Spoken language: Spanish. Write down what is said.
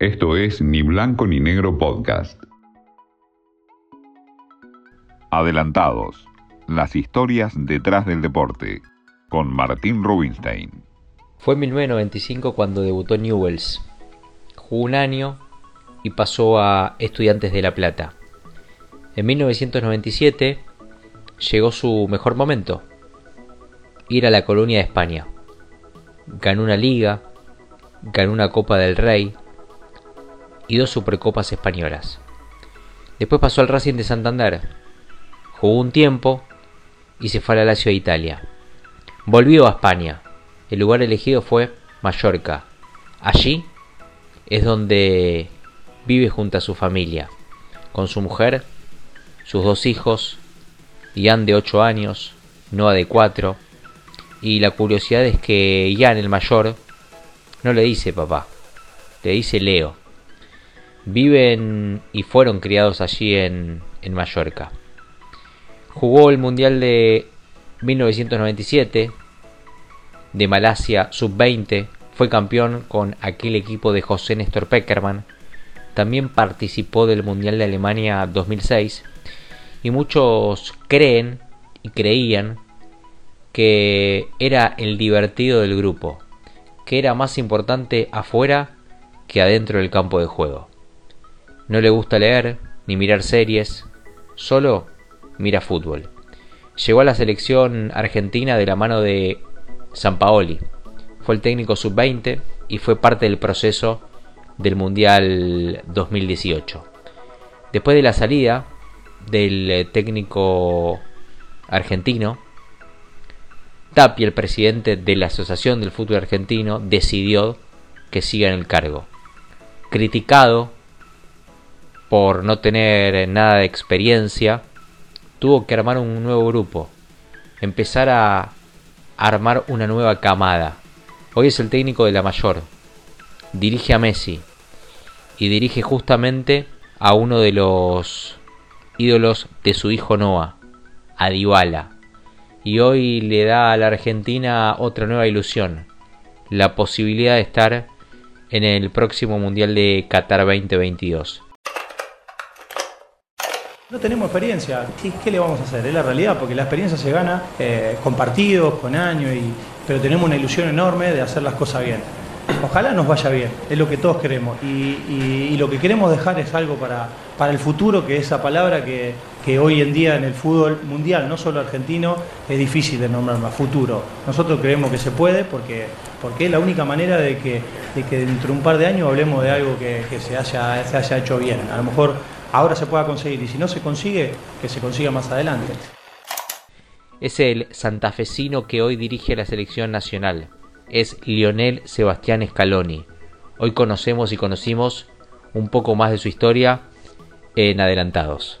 Esto es Ni Blanco ni Negro Podcast. Adelantados. Las historias detrás del deporte. Con Martín Rubinstein. Fue en 1995 cuando debutó Newells. Jugó un año y pasó a Estudiantes de La Plata. En 1997 llegó su mejor momento. Ir a la colonia de España. Ganó una liga, ganó una Copa del Rey y dos Supercopas españolas. Después pasó al Racing de Santander. Jugó un tiempo y se fue a la Lazio de Italia. Volvió a España. El lugar elegido fue Mallorca. Allí es donde vive junto a su familia, con su mujer, sus dos hijos, Ian de 8 años, Noah de 4, y la curiosidad es que Ian el mayor no le dice papá, le dice Leo. Viven y fueron criados allí en, en Mallorca. Jugó el Mundial de 1997 de Malasia sub-20, fue campeón con aquel equipo de José Néstor Peckerman, también participó del Mundial de Alemania 2006 y muchos creen y creían que era el divertido del grupo, que era más importante afuera que adentro del campo de juego. No le gusta leer ni mirar series, solo mira fútbol. Llegó a la selección argentina de la mano de Sampaoli. Fue el técnico sub-20 y fue parte del proceso del Mundial 2018. Después de la salida del técnico argentino, Tapia, el presidente de la Asociación del Fútbol Argentino, decidió que siga en el cargo. Criticado por no tener nada de experiencia, tuvo que armar un nuevo grupo, empezar a armar una nueva camada. Hoy es el técnico de la mayor, dirige a Messi y dirige justamente a uno de los ídolos de su hijo Noah, a Dybala y hoy le da a la Argentina otra nueva ilusión, la posibilidad de estar en el próximo Mundial de Qatar 2022. No tenemos experiencia, ¿qué, le vamos a hacer? Es la realidad, porque la experiencia se gana eh, con partidos, con años, pero tenemos una ilusión enorme de hacer las cosas bien. Ojalá nos vaya bien, es lo que todos queremos. Y, lo que queremos dejar es algo para, para el futuro, que esa palabra que, hoy en día en el fútbol mundial, no solo argentino, es difícil de nombrar más, futuro. Nosotros creemos que se puede porque, porque es la única manera de que, dentro de un par de años hablemos de algo que, se, haya, se haya hecho bien. A lo mejor ahora se pueda conseguir y si no se consigue, que se consiga más adelante. Es el santafesino que hoy dirige la selección nacional es Lionel Sebastián Scaloni. Hoy conocemos y conocimos un poco más de su historia en Adelantados.